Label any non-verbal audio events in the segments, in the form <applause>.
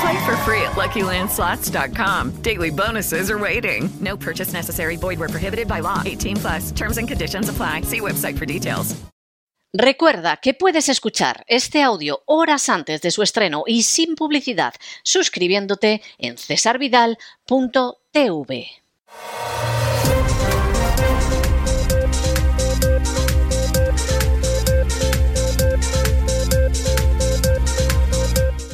Play for free at LuckyLandSlots.com. Daily bonuses are waiting. No purchase necessary. Void where prohibited by law. 18 plus. Terms and conditions apply. See website for details. Recuerda que puedes escuchar este audio horas antes de su estreno y sin publicidad suscribiéndote en cesarvidal.tv.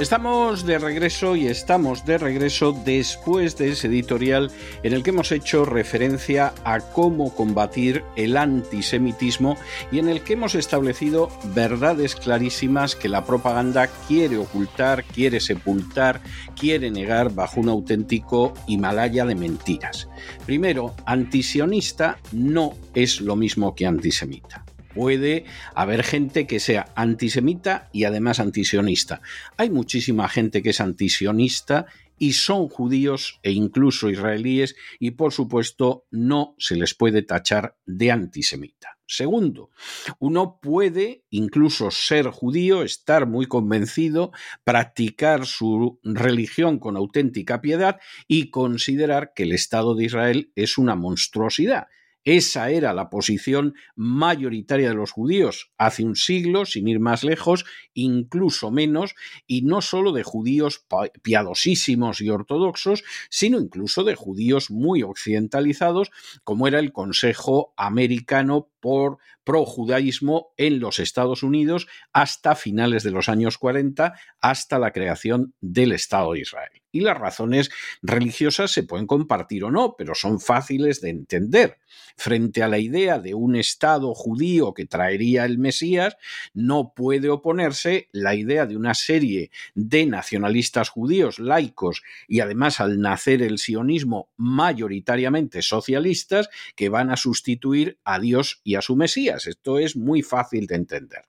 Estamos de regreso y estamos de regreso después de ese editorial en el que hemos hecho referencia a cómo combatir el antisemitismo y en el que hemos establecido verdades clarísimas que la propaganda quiere ocultar, quiere sepultar, quiere negar bajo un auténtico Himalaya de mentiras. Primero, antisionista no es lo mismo que antisemita puede haber gente que sea antisemita y además antisionista. Hay muchísima gente que es antisionista y son judíos e incluso israelíes y por supuesto no se les puede tachar de antisemita. Segundo, uno puede incluso ser judío, estar muy convencido, practicar su religión con auténtica piedad y considerar que el Estado de Israel es una monstruosidad esa era la posición mayoritaria de los judíos hace un siglo, sin ir más lejos, incluso menos, y no solo de judíos piadosísimos y ortodoxos, sino incluso de judíos muy occidentalizados, como era el Consejo Americano por projudaísmo en los Estados Unidos hasta finales de los años 40, hasta la creación del Estado de Israel. Y las razones religiosas se pueden compartir o no, pero son fáciles de entender. Frente a la idea de un Estado judío que traería el Mesías, no puede oponerse la idea de una serie de nacionalistas judíos laicos y además al nacer el sionismo mayoritariamente socialistas que van a sustituir a Dios y a su Mesías. Esto es muy fácil de entender.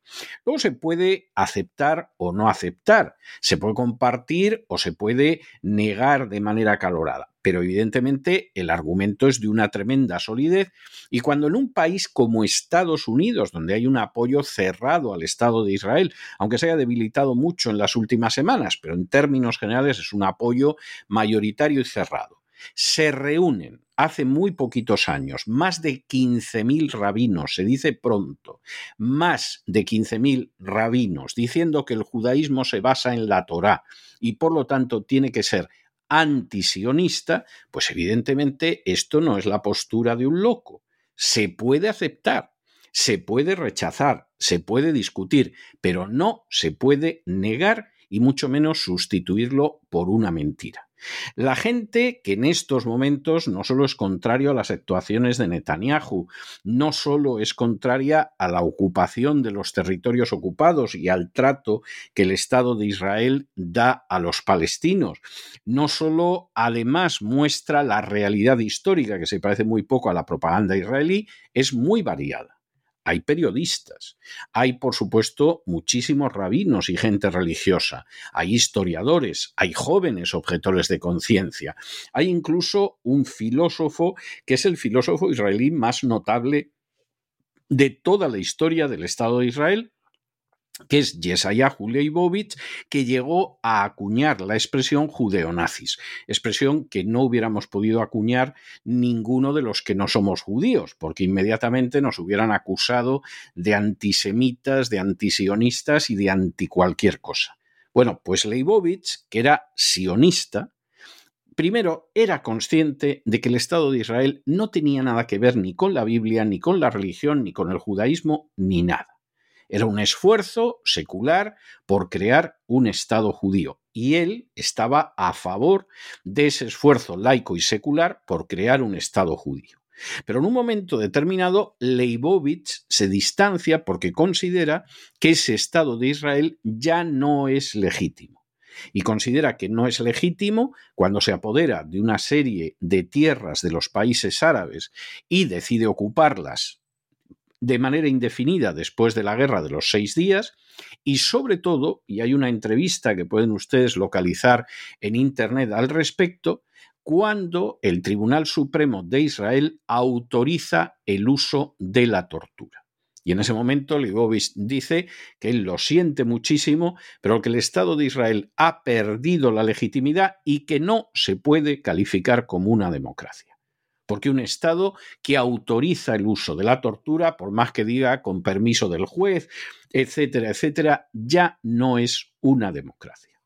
Luego se puede aceptar o no aceptar, se puede compartir o se puede negar de manera calorada. Pero evidentemente el argumento es de una tremenda solidez y cuando en un país como Estados Unidos, donde hay un apoyo cerrado al Estado de Israel, aunque se haya debilitado mucho en las últimas semanas, pero en términos generales es un apoyo mayoritario y cerrado, se reúnen hace muy poquitos años más de 15.000 rabinos, se dice pronto, más de 15.000 rabinos diciendo que el judaísmo se basa en la Torá y por lo tanto tiene que ser antisionista, pues evidentemente esto no es la postura de un loco. Se puede aceptar, se puede rechazar, se puede discutir, pero no se puede negar y mucho menos sustituirlo por una mentira. La gente que en estos momentos no solo es contrario a las actuaciones de Netanyahu, no solo es contraria a la ocupación de los territorios ocupados y al trato que el Estado de Israel da a los palestinos, no solo además muestra la realidad histórica que se parece muy poco a la propaganda israelí, es muy variada hay periodistas, hay por supuesto muchísimos rabinos y gente religiosa, hay historiadores, hay jóvenes objetores de conciencia, hay incluso un filósofo que es el filósofo israelí más notable de toda la historia del Estado de Israel, que es Yeshayahu Leibovich, que llegó a acuñar la expresión judeonazis, expresión que no hubiéramos podido acuñar ninguno de los que no somos judíos, porque inmediatamente nos hubieran acusado de antisemitas, de antisionistas y de anti cualquier cosa. Bueno, pues Leibovich, que era sionista, Primero, era consciente de que el Estado de Israel no tenía nada que ver ni con la Biblia, ni con la religión, ni con el judaísmo, ni nada. Era un esfuerzo secular por crear un Estado judío y él estaba a favor de ese esfuerzo laico y secular por crear un Estado judío. Pero en un momento determinado, Leibovitz se distancia porque considera que ese Estado de Israel ya no es legítimo. Y considera que no es legítimo cuando se apodera de una serie de tierras de los países árabes y decide ocuparlas de manera indefinida después de la guerra de los seis días y sobre todo, y hay una entrevista que pueden ustedes localizar en Internet al respecto, cuando el Tribunal Supremo de Israel autoriza el uso de la tortura. Y en ese momento Leibovitz dice que él lo siente muchísimo, pero que el Estado de Israel ha perdido la legitimidad y que no se puede calificar como una democracia porque un Estado que autoriza el uso de la tortura, por más que diga con permiso del juez, etcétera, etcétera, ya no es una democracia.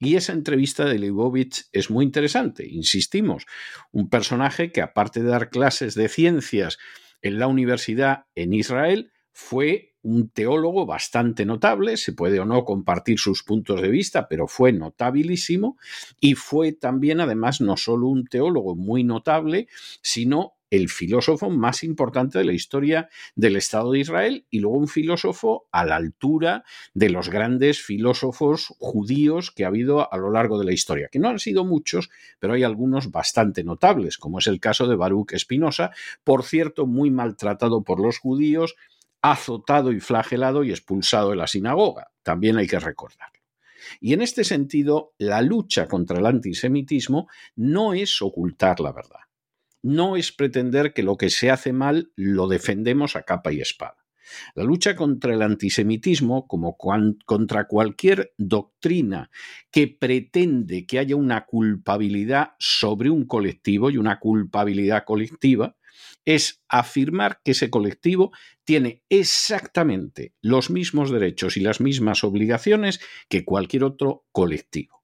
Y esa entrevista de Leibovitz es muy interesante, insistimos, un personaje que aparte de dar clases de ciencias en la universidad en Israel, fue un teólogo bastante notable, se puede o no compartir sus puntos de vista, pero fue notabilísimo y fue también además no solo un teólogo muy notable, sino el filósofo más importante de la historia del Estado de Israel y luego un filósofo a la altura de los grandes filósofos judíos que ha habido a lo largo de la historia, que no han sido muchos, pero hay algunos bastante notables, como es el caso de Baruch Espinosa, por cierto, muy maltratado por los judíos, azotado y flagelado y expulsado de la sinagoga. También hay que recordarlo. Y en este sentido, la lucha contra el antisemitismo no es ocultar la verdad. No es pretender que lo que se hace mal lo defendemos a capa y espada. La lucha contra el antisemitismo, como contra cualquier doctrina que pretende que haya una culpabilidad sobre un colectivo y una culpabilidad colectiva, es afirmar que ese colectivo tiene exactamente los mismos derechos y las mismas obligaciones que cualquier otro colectivo.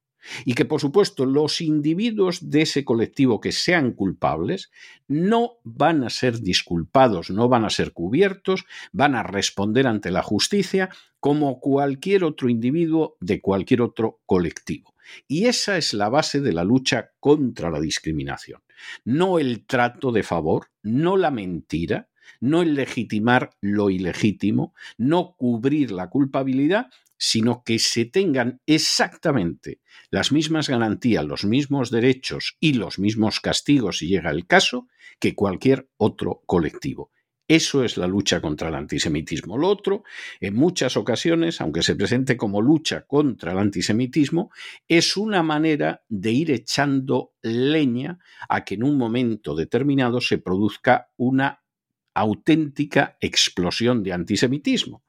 Y que, por supuesto, los individuos de ese colectivo que sean culpables no van a ser disculpados, no van a ser cubiertos, van a responder ante la justicia como cualquier otro individuo de cualquier otro colectivo. Y esa es la base de la lucha contra la discriminación. No el trato de favor, no la mentira, no el legitimar lo ilegítimo, no cubrir la culpabilidad, sino que se tengan exactamente las mismas garantías, los mismos derechos y los mismos castigos, si llega el caso, que cualquier otro colectivo. Eso es la lucha contra el antisemitismo. Lo otro, en muchas ocasiones, aunque se presente como lucha contra el antisemitismo, es una manera de ir echando leña a que en un momento determinado se produzca una auténtica explosión de antisemitismo.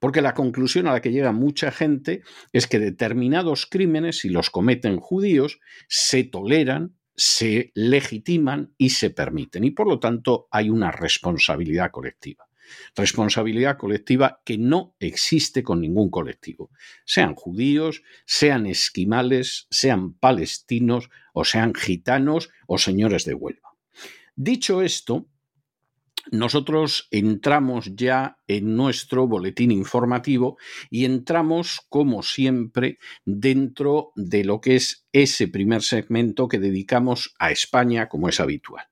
Porque la conclusión a la que llega mucha gente es que determinados crímenes, si los cometen judíos, se toleran, se legitiman y se permiten. Y por lo tanto hay una responsabilidad colectiva. Responsabilidad colectiva que no existe con ningún colectivo, sean judíos, sean esquimales, sean palestinos o sean gitanos o señores de Huelva. Dicho esto, nosotros entramos ya en nuestro boletín informativo y entramos, como siempre, dentro de lo que es ese primer segmento que dedicamos a España, como es habitual.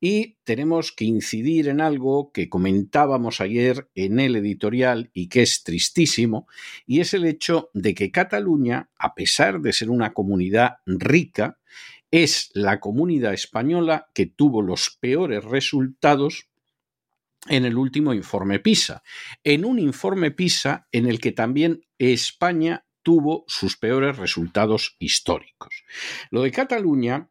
Y tenemos que incidir en algo que comentábamos ayer en el editorial y que es tristísimo, y es el hecho de que Cataluña, a pesar de ser una comunidad rica, es la comunidad española que tuvo los peores resultados en el último informe PISA, en un informe PISA en el que también España tuvo sus peores resultados históricos. Lo de Cataluña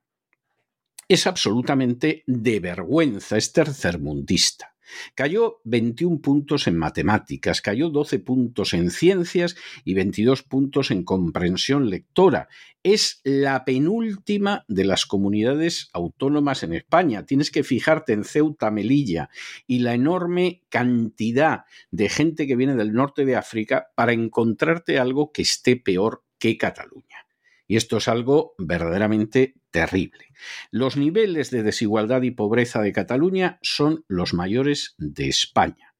es absolutamente de vergüenza, es tercermundista. Cayó 21 puntos en matemáticas, cayó 12 puntos en ciencias y 22 puntos en comprensión lectora. Es la penúltima de las comunidades autónomas en España. Tienes que fijarte en Ceuta, Melilla y la enorme cantidad de gente que viene del norte de África para encontrarte algo que esté peor que Cataluña. Y esto es algo verdaderamente terrible. Los niveles de desigualdad y pobreza de Cataluña son los mayores de España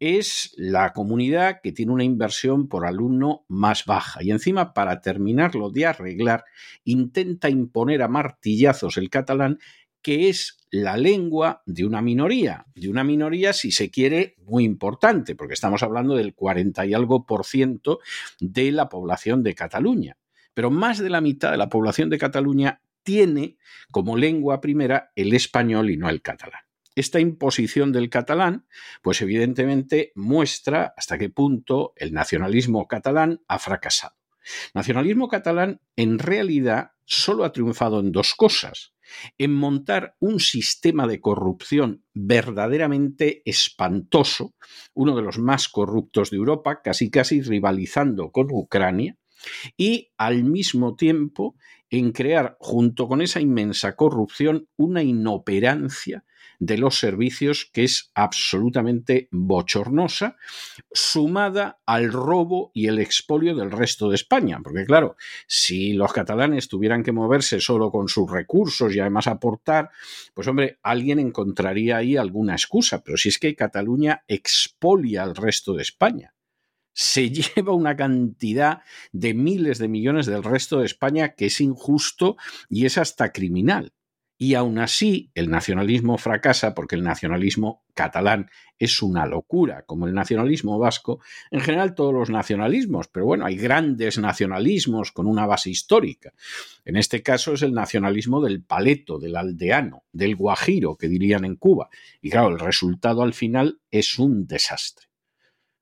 es la comunidad que tiene una inversión por alumno más baja. Y encima, para terminarlo de arreglar, intenta imponer a martillazos el catalán, que es la lengua de una minoría, de una minoría, si se quiere, muy importante, porque estamos hablando del 40 y algo por ciento de la población de Cataluña. Pero más de la mitad de la población de Cataluña tiene como lengua primera el español y no el catalán. Esta imposición del catalán, pues evidentemente muestra hasta qué punto el nacionalismo catalán ha fracasado. Nacionalismo catalán en realidad solo ha triunfado en dos cosas, en montar un sistema de corrupción verdaderamente espantoso, uno de los más corruptos de Europa, casi casi rivalizando con Ucrania, y al mismo tiempo en crear, junto con esa inmensa corrupción, una inoperancia de los servicios que es absolutamente bochornosa, sumada al robo y el expolio del resto de España. Porque claro, si los catalanes tuvieran que moverse solo con sus recursos y además aportar, pues hombre, alguien encontraría ahí alguna excusa. Pero si es que Cataluña expolia al resto de España se <laughs> lleva una cantidad de miles de millones del resto de España que es injusto y es hasta criminal. Y aún así, el nacionalismo fracasa porque el nacionalismo catalán es una locura, como el nacionalismo vasco, en general todos los nacionalismos, pero bueno, hay grandes nacionalismos con una base histórica. En este caso es el nacionalismo del paleto, del aldeano, del guajiro, que dirían en Cuba. Y claro, el resultado al final es un desastre.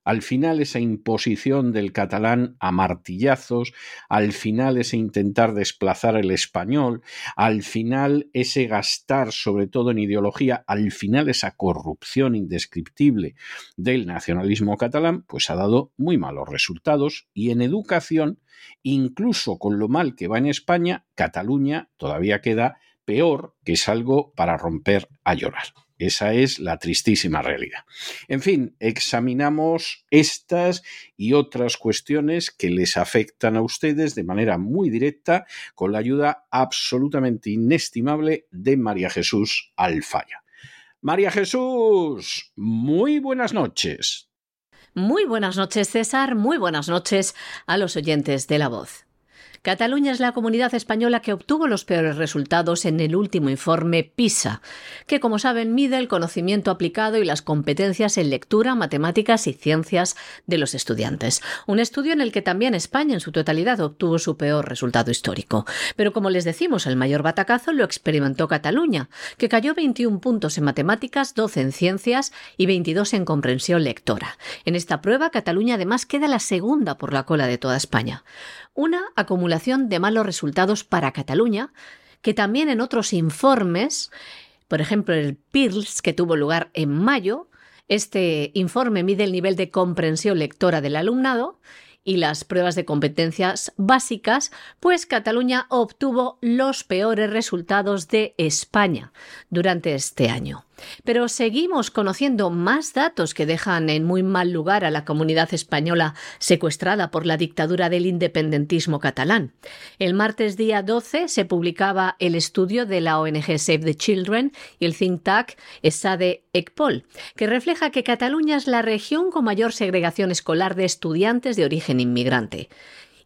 Al final esa imposición del catalán a martillazos, al final ese intentar desplazar el español, al final ese gastar sobre todo en ideología, al final esa corrupción indescriptible del nacionalismo catalán, pues ha dado muy malos resultados y en educación, incluso con lo mal que va en España, Cataluña todavía queda peor, que es algo para romper a llorar. Esa es la tristísima realidad. En fin, examinamos estas y otras cuestiones que les afectan a ustedes de manera muy directa con la ayuda absolutamente inestimable de María Jesús Alfaya. María Jesús, muy buenas noches. Muy buenas noches, César. Muy buenas noches a los oyentes de la voz. Cataluña es la comunidad española que obtuvo los peores resultados en el último informe PISA, que como saben mide el conocimiento aplicado y las competencias en lectura, matemáticas y ciencias de los estudiantes. Un estudio en el que también España en su totalidad obtuvo su peor resultado histórico. Pero como les decimos, el mayor batacazo lo experimentó Cataluña, que cayó 21 puntos en matemáticas, 12 en ciencias y 22 en comprensión lectora. En esta prueba, Cataluña además queda la segunda por la cola de toda España una acumulación de malos resultados para Cataluña, que también en otros informes, por ejemplo el PIRLS, que tuvo lugar en mayo, este informe mide el nivel de comprensión lectora del alumnado y las pruebas de competencias básicas, pues Cataluña obtuvo los peores resultados de España durante este año. Pero seguimos conociendo más datos que dejan en muy mal lugar a la comunidad española secuestrada por la dictadura del independentismo catalán. El martes día 12 se publicaba el estudio de la ONG Save the Children y el think tank ESADE ECPOL, que refleja que Cataluña es la región con mayor segregación escolar de estudiantes de origen inmigrante.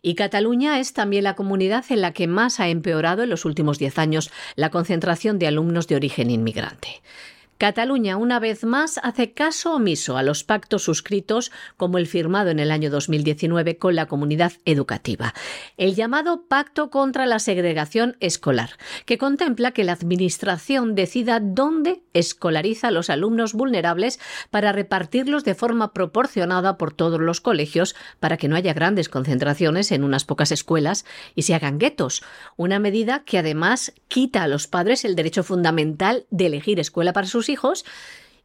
Y Cataluña es también la comunidad en la que más ha empeorado en los últimos diez años la concentración de alumnos de origen inmigrante. Cataluña, una vez más, hace caso omiso a los pactos suscritos, como el firmado en el año 2019 con la comunidad educativa. El llamado Pacto contra la Segregación Escolar, que contempla que la Administración decida dónde escolariza a los alumnos vulnerables para repartirlos de forma proporcionada por todos los colegios para que no haya grandes concentraciones en unas pocas escuelas y se hagan guetos. Una medida que además quita a los padres el derecho fundamental de elegir escuela para sus hijos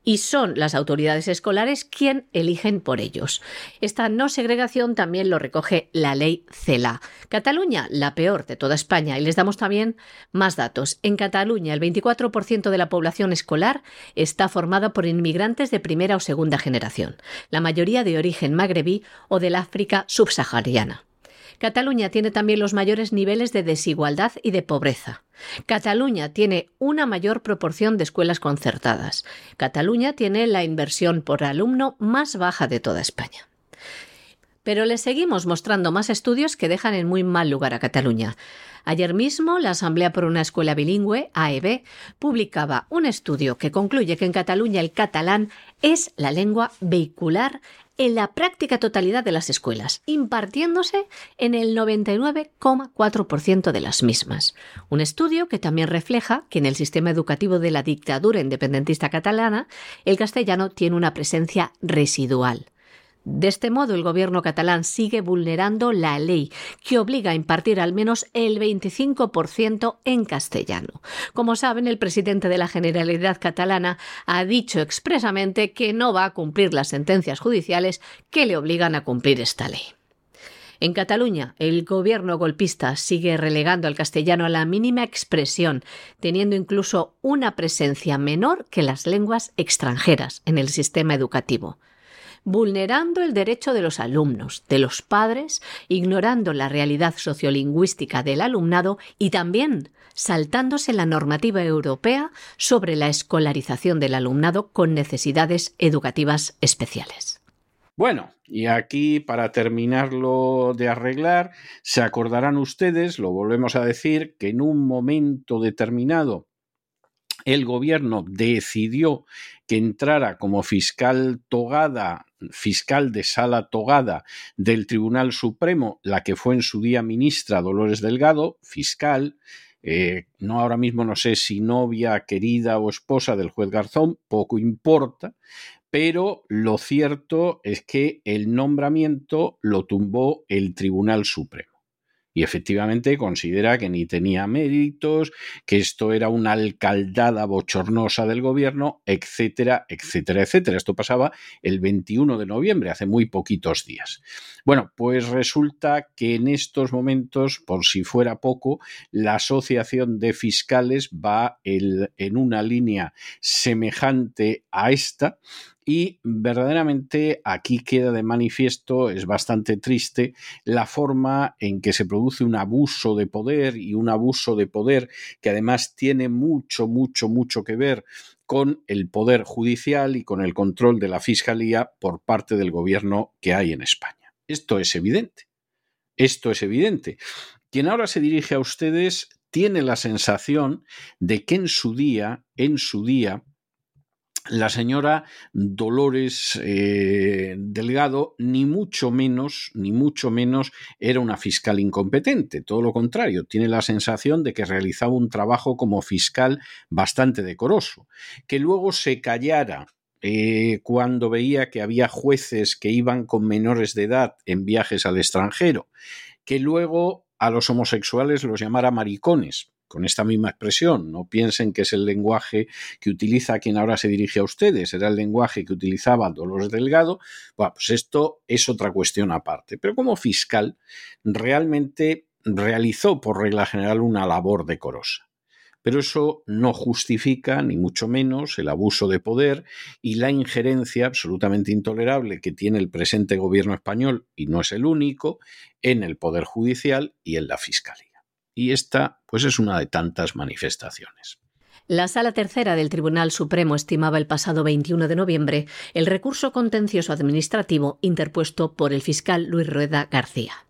y son las autoridades escolares quien eligen por ellos. Esta no segregación también lo recoge la ley CELA. Cataluña, la peor de toda España. Y les damos también más datos. En Cataluña, el 24% de la población escolar está formada por inmigrantes de primera o segunda generación, la mayoría de origen magrebí o del África subsahariana. Cataluña tiene también los mayores niveles de desigualdad y de pobreza. Cataluña tiene una mayor proporción de escuelas concertadas. Cataluña tiene la inversión por alumno más baja de toda España. Pero le seguimos mostrando más estudios que dejan en muy mal lugar a Cataluña. Ayer mismo, la Asamblea por una Escuela Bilingüe, AEB, publicaba un estudio que concluye que en Cataluña el catalán es la lengua vehicular en la práctica totalidad de las escuelas, impartiéndose en el 99,4% de las mismas. Un estudio que también refleja que en el sistema educativo de la dictadura independentista catalana, el castellano tiene una presencia residual. De este modo, el gobierno catalán sigue vulnerando la ley que obliga a impartir al menos el 25% en castellano. Como saben, el presidente de la Generalidad catalana ha dicho expresamente que no va a cumplir las sentencias judiciales que le obligan a cumplir esta ley. En Cataluña, el gobierno golpista sigue relegando al castellano a la mínima expresión, teniendo incluso una presencia menor que las lenguas extranjeras en el sistema educativo vulnerando el derecho de los alumnos, de los padres, ignorando la realidad sociolingüística del alumnado y también saltándose la normativa europea sobre la escolarización del alumnado con necesidades educativas especiales. Bueno, y aquí para terminarlo de arreglar, se acordarán ustedes, lo volvemos a decir, que en un momento determinado el gobierno decidió que entrara como fiscal togada, fiscal de sala togada del Tribunal Supremo, la que fue en su día ministra Dolores Delgado, fiscal, eh, no ahora mismo no sé si novia, querida o esposa del juez Garzón, poco importa, pero lo cierto es que el nombramiento lo tumbó el Tribunal Supremo y efectivamente considera que ni tenía méritos, que esto era una alcaldada bochornosa del gobierno, etcétera, etcétera, etcétera. Esto pasaba el 21 de noviembre, hace muy poquitos días. Bueno, pues resulta que en estos momentos, por si fuera poco, la Asociación de Fiscales va en una línea semejante a esta, y verdaderamente aquí queda de manifiesto, es bastante triste, la forma en que se produce un abuso de poder y un abuso de poder que además tiene mucho, mucho, mucho que ver con el poder judicial y con el control de la fiscalía por parte del gobierno que hay en España. Esto es evidente. Esto es evidente. Quien ahora se dirige a ustedes tiene la sensación de que en su día, en su día, la señora Dolores eh, Delgado ni mucho menos, ni mucho menos era una fiscal incompetente, todo lo contrario, tiene la sensación de que realizaba un trabajo como fiscal bastante decoroso, que luego se callara eh, cuando veía que había jueces que iban con menores de edad en viajes al extranjero, que luego a los homosexuales los llamara maricones, con esta misma expresión. No piensen que es el lenguaje que utiliza quien ahora se dirige a ustedes, era el lenguaje que utilizaba Dolores Delgado. Bueno, pues esto es otra cuestión aparte. Pero como fiscal, realmente realizó por regla general una labor decorosa. Pero eso no justifica, ni mucho menos, el abuso de poder y la injerencia absolutamente intolerable que tiene el presente gobierno español, y no es el único, en el Poder Judicial y en la Fiscalía y esta pues es una de tantas manifestaciones. La Sala Tercera del Tribunal Supremo estimaba el pasado 21 de noviembre el recurso contencioso administrativo interpuesto por el fiscal Luis Rueda García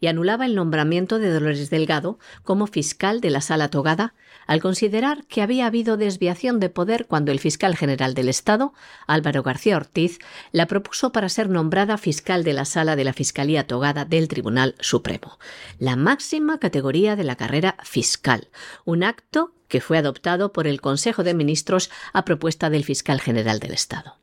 y anulaba el nombramiento de Dolores Delgado como fiscal de la Sala Togada al considerar que había habido desviación de poder cuando el fiscal general del Estado, Álvaro García Ortiz, la propuso para ser nombrada fiscal de la Sala de la Fiscalía Togada del Tribunal Supremo, la máxima categoría de la carrera fiscal, un acto que fue adoptado por el Consejo de Ministros a propuesta del fiscal general del Estado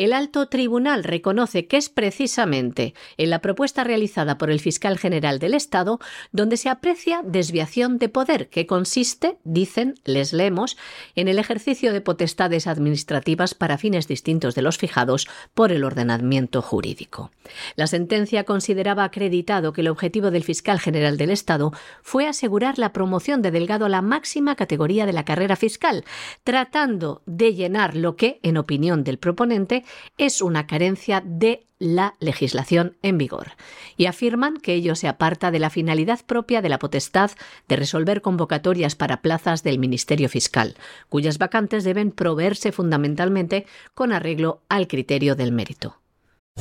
el alto tribunal reconoce que es precisamente en la propuesta realizada por el fiscal general del Estado donde se aprecia desviación de poder, que consiste, dicen, les leemos, en el ejercicio de potestades administrativas para fines distintos de los fijados por el ordenamiento jurídico. La sentencia consideraba acreditado que el objetivo del fiscal general del Estado fue asegurar la promoción de Delgado a la máxima categoría de la carrera fiscal, tratando de llenar lo que, en opinión del proponente, es una carencia de la legislación en vigor y afirman que ello se aparta de la finalidad propia de la potestad de resolver convocatorias para plazas del Ministerio Fiscal, cuyas vacantes deben proveerse fundamentalmente con arreglo al criterio del mérito.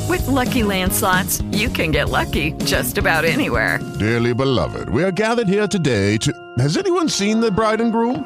With lucky landslots, you can get lucky just about anywhere. Dearly beloved, we are gathered here today to. Has anyone seen the bride and groom?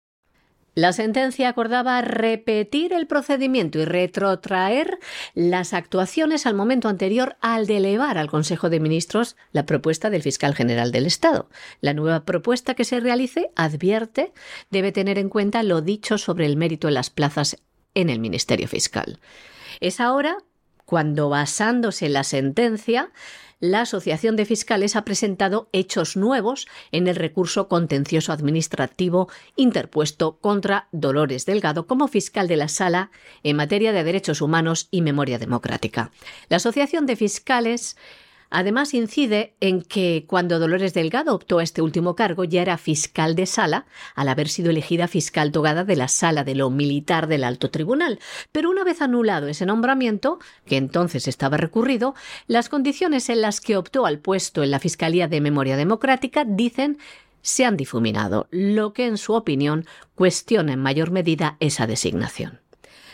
La sentencia acordaba repetir el procedimiento y retrotraer las actuaciones al momento anterior al de elevar al Consejo de Ministros la propuesta del fiscal general del Estado. La nueva propuesta que se realice, advierte, debe tener en cuenta lo dicho sobre el mérito en las plazas en el Ministerio Fiscal. Es ahora cuando, basándose en la sentencia, la Asociación de Fiscales ha presentado hechos nuevos en el recurso contencioso administrativo interpuesto contra Dolores Delgado como fiscal de la Sala en materia de derechos humanos y memoria democrática. La Asociación de Fiscales Además, incide en que cuando Dolores Delgado optó a este último cargo ya era fiscal de sala, al haber sido elegida fiscal togada de la sala de lo militar del alto tribunal. Pero una vez anulado ese nombramiento, que entonces estaba recurrido, las condiciones en las que optó al puesto en la Fiscalía de Memoria Democrática dicen se han difuminado, lo que en su opinión cuestiona en mayor medida esa designación.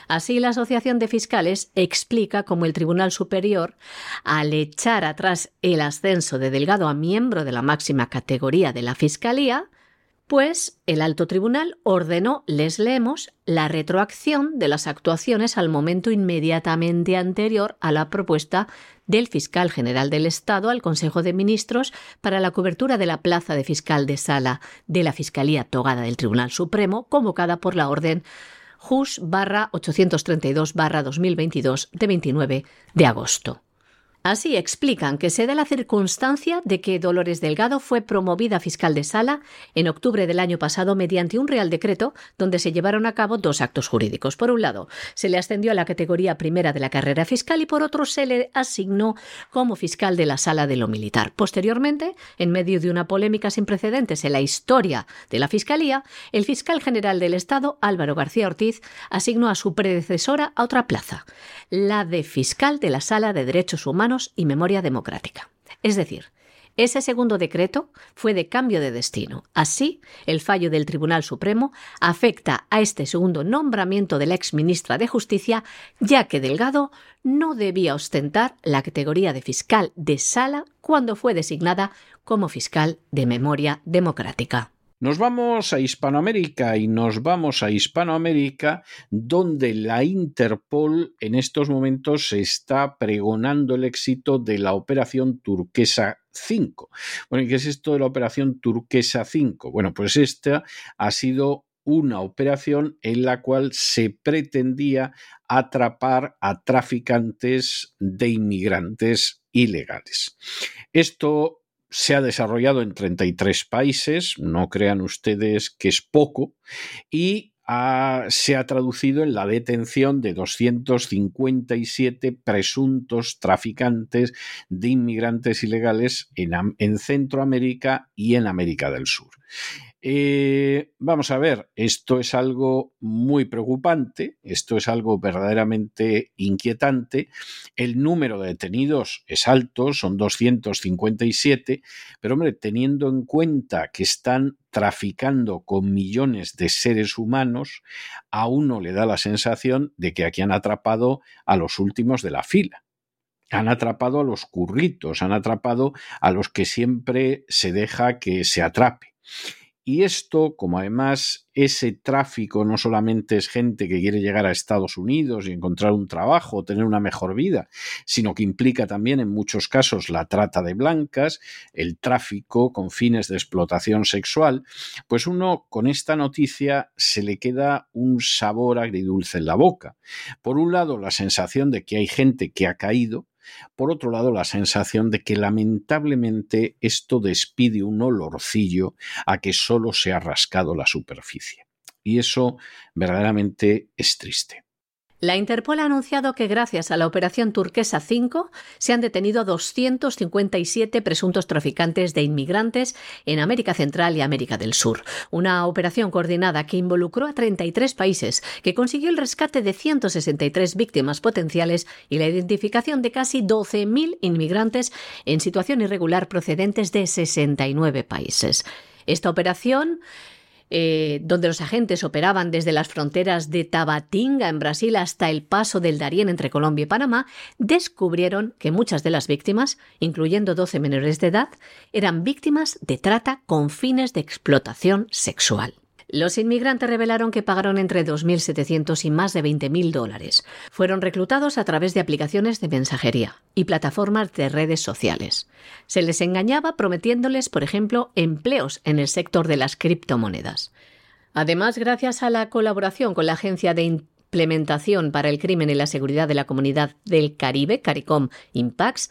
Así, la Asociación de Fiscales explica cómo el Tribunal Superior, al echar atrás el ascenso de Delgado a miembro de la máxima categoría de la Fiscalía, pues el alto tribunal ordenó, les leemos, la retroacción de las actuaciones al momento inmediatamente anterior a la propuesta del fiscal general del Estado al Consejo de Ministros para la cobertura de la plaza de fiscal de sala de la Fiscalía Togada del Tribunal Supremo, convocada por la orden JUS barra 832 barra 2022 de 29 de agosto. Así explican que se da la circunstancia de que Dolores Delgado fue promovida fiscal de sala en octubre del año pasado mediante un real decreto donde se llevaron a cabo dos actos jurídicos. Por un lado, se le ascendió a la categoría primera de la carrera fiscal y por otro se le asignó como fiscal de la sala de lo militar. Posteriormente, en medio de una polémica sin precedentes en la historia de la Fiscalía, el fiscal general del Estado, Álvaro García Ortiz, asignó a su predecesora a otra plaza, la de fiscal de la Sala de Derechos Humanos y Memoria Democrática. Es decir, ese segundo decreto fue de cambio de destino. Así, el fallo del Tribunal Supremo afecta a este segundo nombramiento de la exministra de Justicia, ya que Delgado no debía ostentar la categoría de fiscal de sala cuando fue designada como fiscal de memoria democrática. Nos vamos a Hispanoamérica y nos vamos a Hispanoamérica donde la Interpol en estos momentos se está pregonando el éxito de la operación turquesa 5. Bueno, ¿y qué es esto de la operación turquesa 5? Bueno, pues esta ha sido una operación en la cual se pretendía atrapar a traficantes de inmigrantes ilegales. Esto se ha desarrollado en 33 países, no crean ustedes que es poco, y se ha traducido en la detención de 257 presuntos traficantes de inmigrantes ilegales en Centroamérica y en América del Sur. Eh, vamos a ver, esto es algo muy preocupante, esto es algo verdaderamente inquietante. El número de detenidos es alto, son 257, pero hombre, teniendo en cuenta que están traficando con millones de seres humanos, a uno le da la sensación de que aquí han atrapado a los últimos de la fila han atrapado a los curritos, han atrapado a los que siempre se deja que se atrape. Y esto, como además ese tráfico no solamente es gente que quiere llegar a Estados Unidos y encontrar un trabajo o tener una mejor vida, sino que implica también en muchos casos la trata de blancas, el tráfico con fines de explotación sexual, pues uno con esta noticia se le queda un sabor agridulce en la boca. Por un lado, la sensación de que hay gente que ha caído, por otro lado, la sensación de que lamentablemente esto despide un olorcillo a que solo se ha rascado la superficie. Y eso verdaderamente es triste. La Interpol ha anunciado que gracias a la operación turquesa 5 se han detenido 257 presuntos traficantes de inmigrantes en América Central y América del Sur. Una operación coordinada que involucró a 33 países, que consiguió el rescate de 163 víctimas potenciales y la identificación de casi 12.000 inmigrantes en situación irregular procedentes de 69 países. Esta operación eh, donde los agentes operaban desde las fronteras de Tabatinga en Brasil hasta el paso del Darién entre Colombia y Panamá, descubrieron que muchas de las víctimas, incluyendo 12 menores de edad, eran víctimas de trata con fines de explotación sexual. Los inmigrantes revelaron que pagaron entre 2.700 y más de 20.000 dólares. Fueron reclutados a través de aplicaciones de mensajería y plataformas de redes sociales. Se les engañaba prometiéndoles, por ejemplo, empleos en el sector de las criptomonedas. Además, gracias a la colaboración con la Agencia de Implementación para el Crimen y la Seguridad de la Comunidad del Caribe, CARICOM Impax,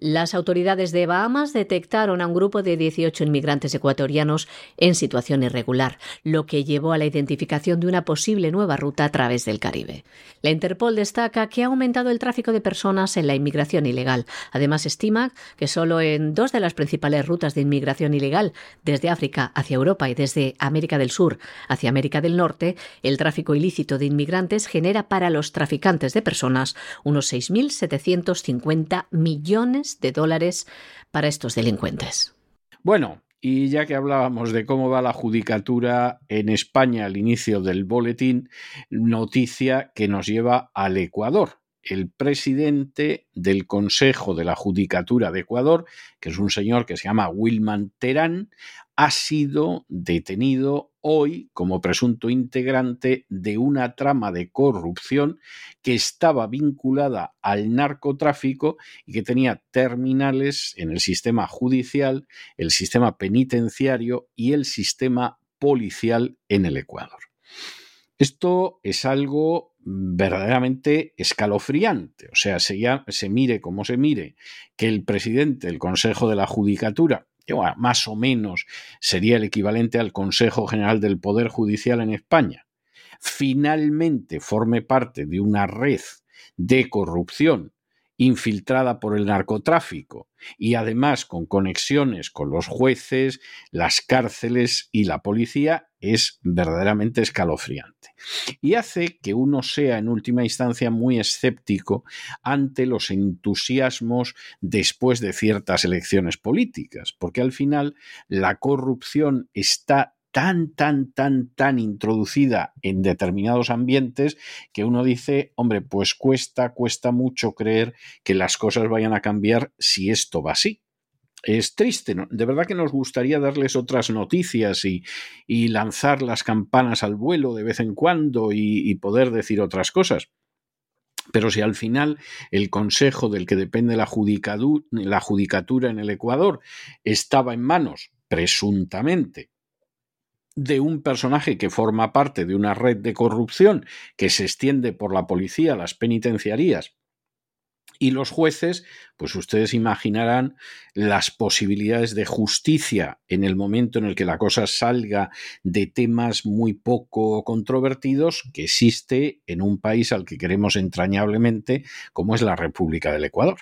las autoridades de Bahamas detectaron a un grupo de 18 inmigrantes ecuatorianos en situación irregular, lo que llevó a la identificación de una posible nueva ruta a través del Caribe. La Interpol destaca que ha aumentado el tráfico de personas en la inmigración ilegal. Además, estima que solo en dos de las principales rutas de inmigración ilegal, desde África hacia Europa y desde América del Sur hacia América del Norte, el tráfico ilícito de inmigrantes genera para los traficantes de personas unos 6.750 millones de dólares para estos delincuentes. Bueno, y ya que hablábamos de cómo va la judicatura en España al inicio del boletín, noticia que nos lleva al Ecuador. El presidente del Consejo de la Judicatura de Ecuador, que es un señor que se llama Wilman Terán, ha sido detenido hoy como presunto integrante de una trama de corrupción que estaba vinculada al narcotráfico y que tenía terminales en el sistema judicial, el sistema penitenciario y el sistema policial en el Ecuador. Esto es algo verdaderamente escalofriante. O sea, se, se mire como se mire, que el presidente del Consejo de la Judicatura más o menos sería el equivalente al Consejo General del Poder Judicial en España, finalmente forme parte de una red de corrupción infiltrada por el narcotráfico y además con conexiones con los jueces, las cárceles y la policía es verdaderamente escalofriante. Y hace que uno sea en última instancia muy escéptico ante los entusiasmos después de ciertas elecciones políticas, porque al final la corrupción está tan, tan, tan, tan introducida en determinados ambientes que uno dice, hombre, pues cuesta, cuesta mucho creer que las cosas vayan a cambiar si esto va así. Es triste, ¿no? De verdad que nos gustaría darles otras noticias y, lanzar las campanas al vuelo de vez en cuando y, y poder decir otras cosas. Pero si al final el consejo del que depende la la judicatura en el Ecuador estaba en manos, presuntamente, de un personaje que forma parte de una red de corrupción que se extiende por la policía, las penitenciarías y los jueces, pues ustedes imaginarán las posibilidades de justicia en el momento en el que la cosa salga de temas muy poco controvertidos que existe en un país al que queremos entrañablemente como es la República del Ecuador.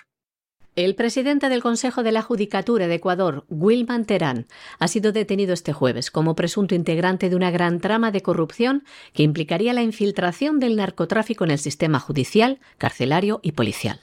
El presidente del Consejo de la Judicatura de Ecuador, Wilman Terán, ha sido detenido este jueves como presunto integrante de una gran trama de corrupción que implicaría la infiltración del narcotráfico en el sistema judicial, carcelario y policial.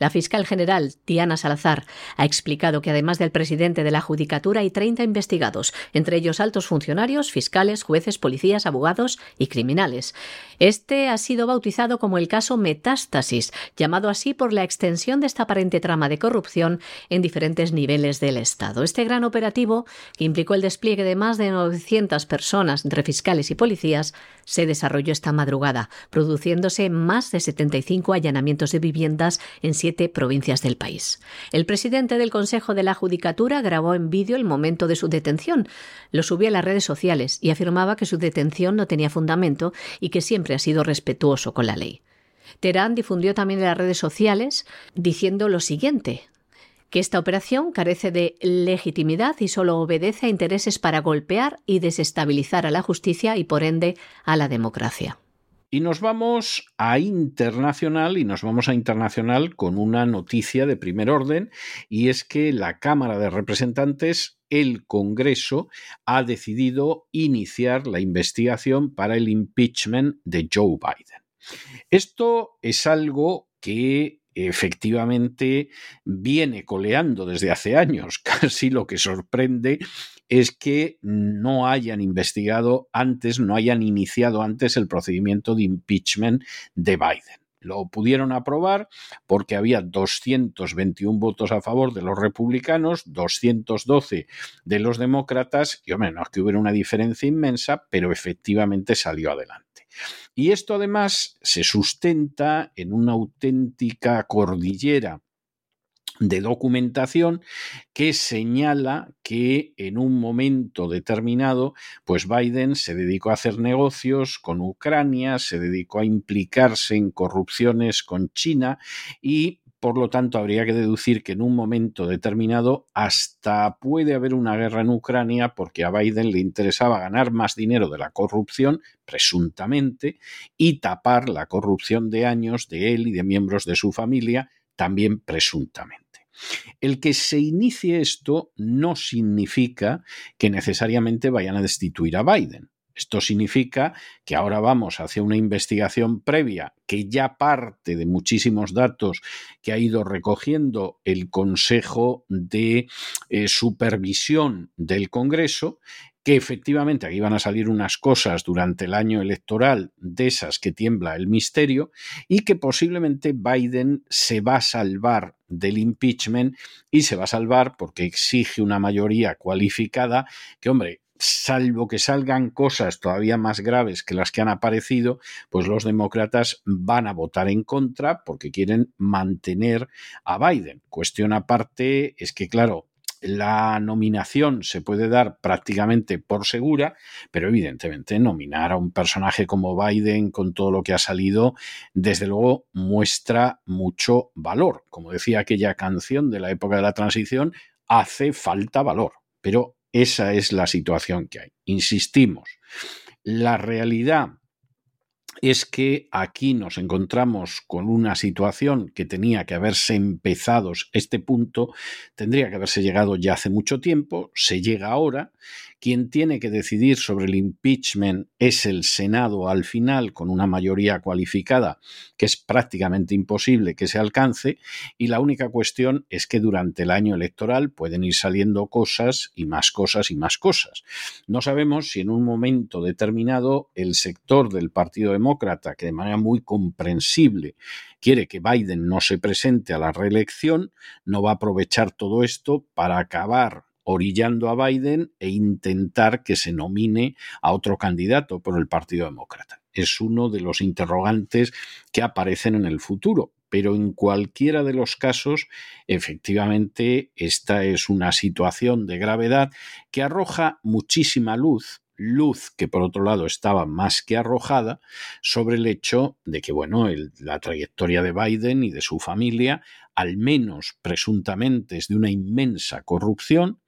La fiscal general, Diana Salazar, ha explicado que además del presidente de la Judicatura hay 30 investigados, entre ellos altos funcionarios, fiscales, jueces, policías, abogados y criminales. Este ha sido bautizado como el caso Metástasis, llamado así por la extensión de esta aparente trama de corrupción en diferentes niveles del Estado. Este gran operativo, que implicó el despliegue de más de 900 personas entre fiscales y policías, se desarrolló esta madrugada, produciéndose más de 75 allanamientos de viviendas en siete provincias del país. El presidente del Consejo de la Judicatura grabó en vídeo el momento de su detención, lo subió a las redes sociales y afirmaba que su detención no tenía fundamento y que siempre ha sido respetuoso con la ley. Teherán difundió también en las redes sociales diciendo lo siguiente que esta operación carece de legitimidad y solo obedece a intereses para golpear y desestabilizar a la justicia y por ende a la democracia. Y nos vamos a internacional y nos vamos a internacional con una noticia de primer orden y es que la Cámara de Representantes, el Congreso, ha decidido iniciar la investigación para el impeachment de Joe Biden. Esto es algo que efectivamente viene coleando desde hace años. <laughs> Casi lo que sorprende es que no hayan investigado antes, no hayan iniciado antes el procedimiento de impeachment de Biden. Lo pudieron aprobar porque había 221 votos a favor de los republicanos, 212 de los demócratas, y hombre, no es que hubiera una diferencia inmensa, pero efectivamente salió adelante. Y esto además se sustenta en una auténtica cordillera de documentación que señala que en un momento determinado, pues Biden se dedicó a hacer negocios con Ucrania, se dedicó a implicarse en corrupciones con China y por lo tanto, habría que deducir que en un momento determinado hasta puede haber una guerra en Ucrania porque a Biden le interesaba ganar más dinero de la corrupción, presuntamente, y tapar la corrupción de años de él y de miembros de su familia, también presuntamente. El que se inicie esto no significa que necesariamente vayan a destituir a Biden. Esto significa que ahora vamos hacia una investigación previa que ya parte de muchísimos datos que ha ido recogiendo el Consejo de eh, Supervisión del Congreso que efectivamente aquí van a salir unas cosas durante el año electoral de esas que tiembla el misterio y que posiblemente Biden se va a salvar del impeachment y se va a salvar porque exige una mayoría cualificada que, hombre, salvo que salgan cosas todavía más graves que las que han aparecido, pues los demócratas van a votar en contra porque quieren mantener a Biden. Cuestión aparte es que, claro, la nominación se puede dar prácticamente por segura, pero evidentemente nominar a un personaje como Biden con todo lo que ha salido, desde luego muestra mucho valor. Como decía aquella canción de la época de la transición, hace falta valor, pero esa es la situación que hay. Insistimos, la realidad es que aquí nos encontramos con una situación que tenía que haberse empezado, este punto tendría que haberse llegado ya hace mucho tiempo, se llega ahora, quien tiene que decidir sobre el impeachment es el Senado al final con una mayoría cualificada que es prácticamente imposible que se alcance y la única cuestión es que durante el año electoral pueden ir saliendo cosas y más cosas y más cosas. No sabemos si en un momento determinado el sector del Partido Demócrata, que de manera muy comprensible quiere que Biden no se presente a la reelección, no va a aprovechar todo esto para acabar orillando a Biden e intentar que se nomine a otro candidato por el Partido Demócrata. Es uno de los interrogantes que aparecen en el futuro. Pero en cualquiera de los casos, efectivamente, esta es una situación de gravedad que arroja muchísima luz luz que por otro lado estaba más que arrojada sobre el hecho de que, bueno, la trayectoria de Biden y de su familia, al menos presuntamente, es de una inmensa corrupción,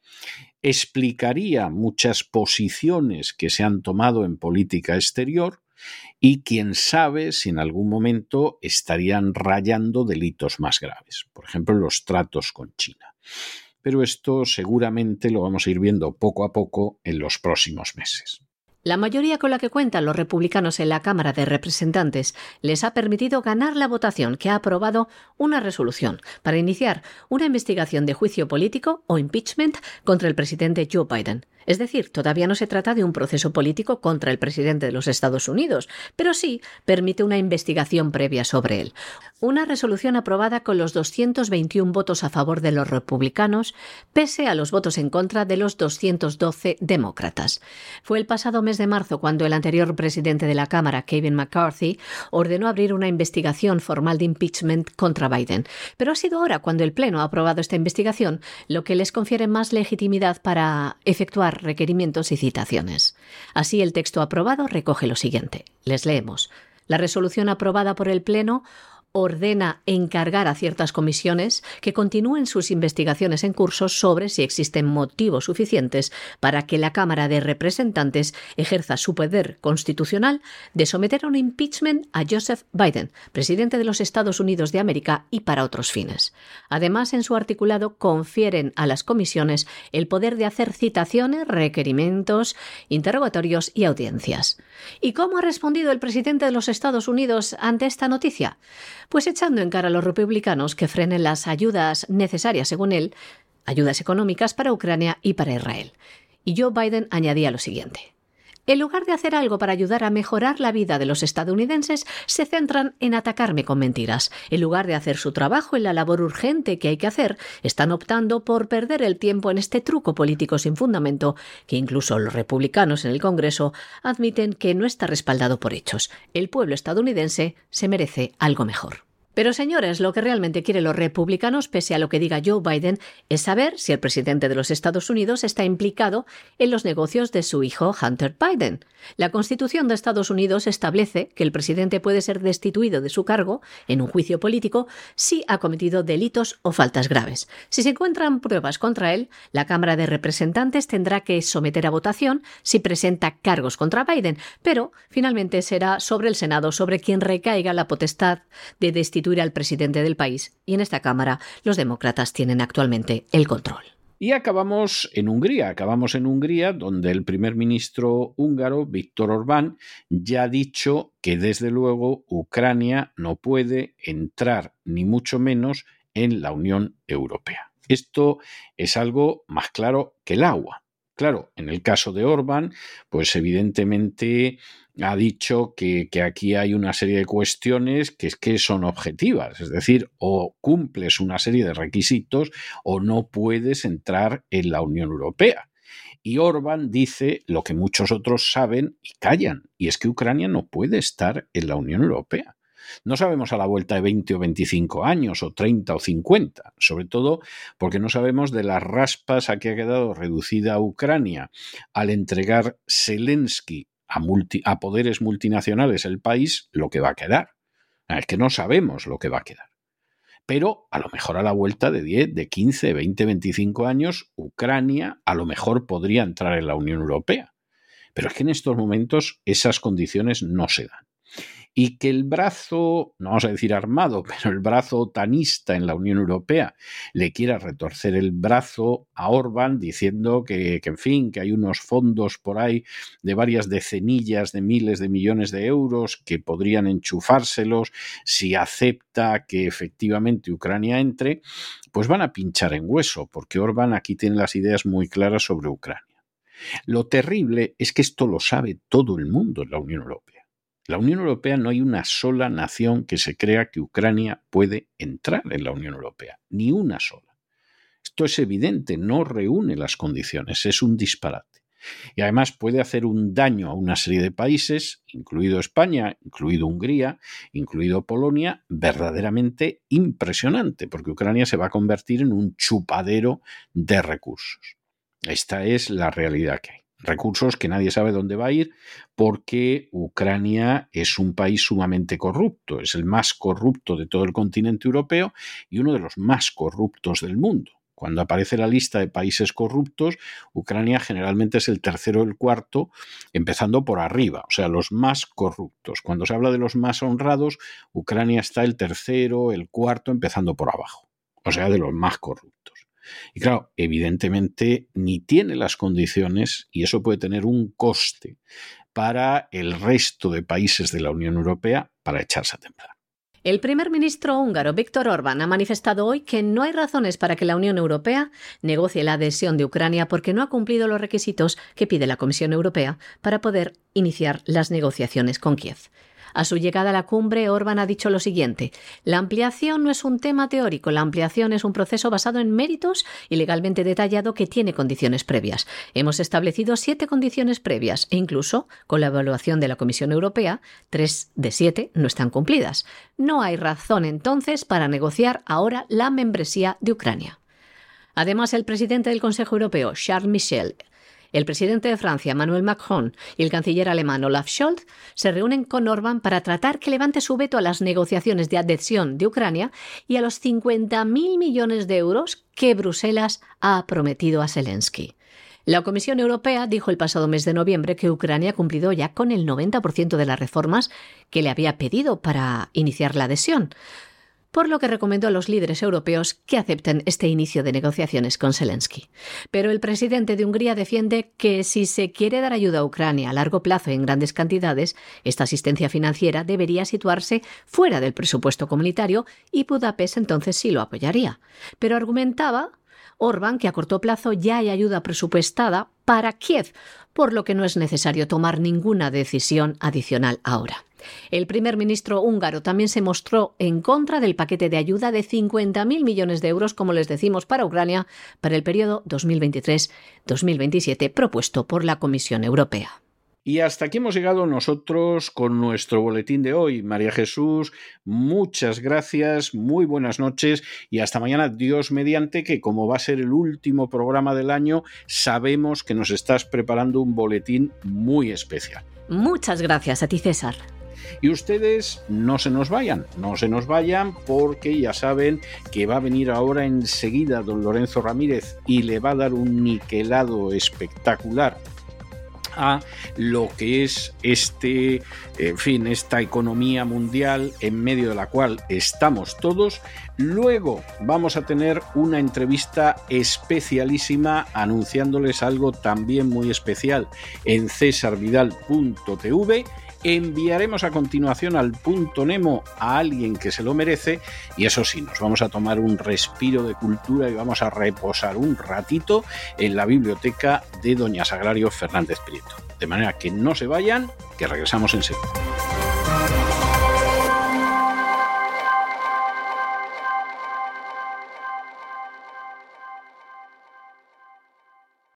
explicaría muchas posiciones que se han tomado en política exterior y quién sabe si en algún momento estarían rayando delitos más graves, por ejemplo los tratos con China. Pero esto seguramente lo vamos a ir viendo poco a poco en los próximos meses. La mayoría con la que cuentan los republicanos en la Cámara de Representantes les ha permitido ganar la votación que ha aprobado una resolución para iniciar una investigación de juicio político o impeachment contra el presidente Joe Biden. Es decir, todavía no se trata de un proceso político contra el presidente de los Estados Unidos, pero sí permite una investigación previa sobre él. Una resolución aprobada con los 221 votos a favor de los republicanos, pese a los votos en contra de los 212 demócratas. Fue el pasado mes de marzo cuando el anterior presidente de la Cámara, Kevin McCarthy, ordenó abrir una investigación formal de impeachment contra Biden. Pero ha sido ahora cuando el Pleno ha aprobado esta investigación lo que les confiere más legitimidad para efectuar requerimientos y citaciones. Así, el texto aprobado recoge lo siguiente. Les leemos. La resolución aprobada por el Pleno ordena encargar a ciertas comisiones que continúen sus investigaciones en curso sobre si existen motivos suficientes para que la Cámara de Representantes ejerza su poder constitucional de someter a un impeachment a Joseph Biden, presidente de los Estados Unidos de América, y para otros fines. Además, en su articulado confieren a las comisiones el poder de hacer citaciones, requerimientos, interrogatorios y audiencias. ¿Y cómo ha respondido el presidente de los Estados Unidos ante esta noticia? Pues echando en cara a los republicanos que frenen las ayudas necesarias, según él, ayudas económicas para Ucrania y para Israel. Y Joe Biden añadía lo siguiente. En lugar de hacer algo para ayudar a mejorar la vida de los estadounidenses, se centran en atacarme con mentiras. En lugar de hacer su trabajo en la labor urgente que hay que hacer, están optando por perder el tiempo en este truco político sin fundamento que incluso los republicanos en el Congreso admiten que no está respaldado por hechos. El pueblo estadounidense se merece algo mejor. Pero señores, lo que realmente quieren los republicanos, pese a lo que diga Joe Biden, es saber si el presidente de los Estados Unidos está implicado en los negocios de su hijo Hunter Biden. La Constitución de Estados Unidos establece que el presidente puede ser destituido de su cargo en un juicio político si ha cometido delitos o faltas graves. Si se encuentran pruebas contra él, la Cámara de Representantes tendrá que someter a votación si presenta cargos contra Biden, pero finalmente será sobre el Senado sobre quien recaiga la potestad de destituir al presidente del país y en esta Cámara los demócratas tienen actualmente el control. Y acabamos en Hungría, acabamos en Hungría, donde el primer ministro húngaro, Víctor Orbán, ya ha dicho que desde luego Ucrania no puede entrar, ni mucho menos, en la Unión Europea. Esto es algo más claro que el agua. Claro, en el caso de Orbán, pues evidentemente ha dicho que, aquí hay una serie de cuestiones que es que son objetivas, es decir, o cumples una serie de requisitos o no puedes entrar en la Unión Europea. Y Orbán dice lo que muchos otros saben y callan, y es que Ucrania no puede estar en la Unión Europea. No sabemos a la vuelta de 20 o 25 años, o 30 o 50, sobre todo porque no sabemos de las raspas a que ha quedado reducida Ucrania al entregar Zelensky a, poderes multinacionales el país, lo que va a quedar. Ah, es que no sabemos lo que va a quedar. Pero a lo mejor a la vuelta de 10, de 15, 20, 25 años, Ucrania a lo mejor podría entrar en la Unión Europea. Pero es que en estos momentos esas condiciones no se dan y que el brazo, no vamos a decir armado, <laughs> pero el brazo otanista en la Unión Europea le quiera retorcer el brazo a Orbán diciendo que, en fin, que hay unos fondos por ahí de varias decenillas de miles de millones de euros que podrían enchufárselos si acepta que efectivamente Ucrania entre, pues van a pinchar en hueso, porque Orbán aquí tiene las ideas muy claras sobre Ucrania. Lo terrible es que esto lo sabe todo el mundo en la Unión Europea. La Unión Europea no hay una sola nación que se crea que Ucrania puede entrar en la Unión Europea, ni una sola. Esto es evidente, no reúne las condiciones, es un disparate. Y además puede hacer un daño a una serie de países, incluido España, incluido Hungría, incluido Polonia, verdaderamente impresionante, porque Ucrania se va a convertir en un chupadero de recursos. Esta es la realidad que hay recursos que nadie sabe dónde va a ir porque Ucrania es un país sumamente corrupto, es el más corrupto de todo el continente europeo y uno de los más corruptos del mundo. Cuando aparece la lista de países corruptos, Ucrania generalmente es el tercero o el cuarto, empezando por arriba, o sea, los más corruptos. Cuando se habla de los más honrados, Ucrania está el tercero, el cuarto, empezando por abajo, o sea, de los más corruptos. Y claro, evidentemente ni tiene las condiciones y eso puede tener un coste para el resto de países de la Unión Europea para echarse a temblar. El primer ministro húngaro Víctor Orbán ha manifestado hoy que no hay razones para que la Unión Europea negocie la adhesión de Ucrania porque no ha cumplido los requisitos que pide la Comisión Europea para poder iniciar las negociaciones con Kiev. A su llegada a la cumbre, Orbán ha dicho lo siguiente: La ampliación no es un tema teórico, la ampliación es un proceso basado en méritos y legalmente detallado que tiene condiciones previas. Hemos establecido siete condiciones previas e incluso, con la evaluación de la Comisión Europea, tres de siete no están cumplidas. No hay razón entonces para negociar ahora la membresía de Ucrania. Además, el presidente del Consejo Europeo, Charles Michel, El presidente de Francia, Emmanuel Macron, y el canciller alemán Olaf Scholz se reúnen con Orbán para tratar que levante su veto a las negociaciones de adhesión de Ucrania y a los 50.000 millones de euros que Bruselas ha prometido a Zelensky. La Comisión Europea dijo el pasado mes de noviembre que Ucrania ha cumplido ya con el 90% de las reformas que le había pedido para iniciar la adhesión, por lo que recomendó a los líderes europeos que acepten este inicio de negociaciones con Zelensky. Pero el presidente de Hungría defiende que si se quiere dar ayuda a Ucrania a largo plazo en grandes cantidades, esta asistencia financiera debería situarse fuera del presupuesto comunitario y Budapest entonces sí lo apoyaría. Pero argumentaba Orbán que a corto plazo ya hay ayuda presupuestada para Kiev, por lo que no es necesario tomar ninguna decisión adicional ahora. El primer ministro húngaro también se mostró en contra del paquete de ayuda de 50.000 millones de euros, como les decimos, para Ucrania para el periodo 2023-2027 propuesto por la Comisión Europea. Y hasta aquí hemos llegado nosotros con nuestro boletín de hoy. María Jesús, muchas gracias, muy buenas noches y hasta mañana, Dios mediante, que como va a ser el último programa del año, sabemos que nos estás preparando un boletín muy especial. Muchas gracias a ti, César. Y ustedes no se nos vayan, no se nos vayan porque ya saben que va a venir ahora enseguida don Lorenzo Ramírez y le va a dar un niquelado espectacular a lo que es este, en fin, esta economía mundial en medio de la cual estamos todos. Luego vamos a tener una entrevista especialísima anunciándoles algo también muy especial en cesarvidal.tv enviaremos a continuación al punto Nemo a alguien que se lo merece y eso sí, nos vamos a tomar un respiro de cultura y vamos a reposar un ratito en la biblioteca de Doña Sagrario Fernández Prieto. De manera que no se vayan, que regresamos enseguida.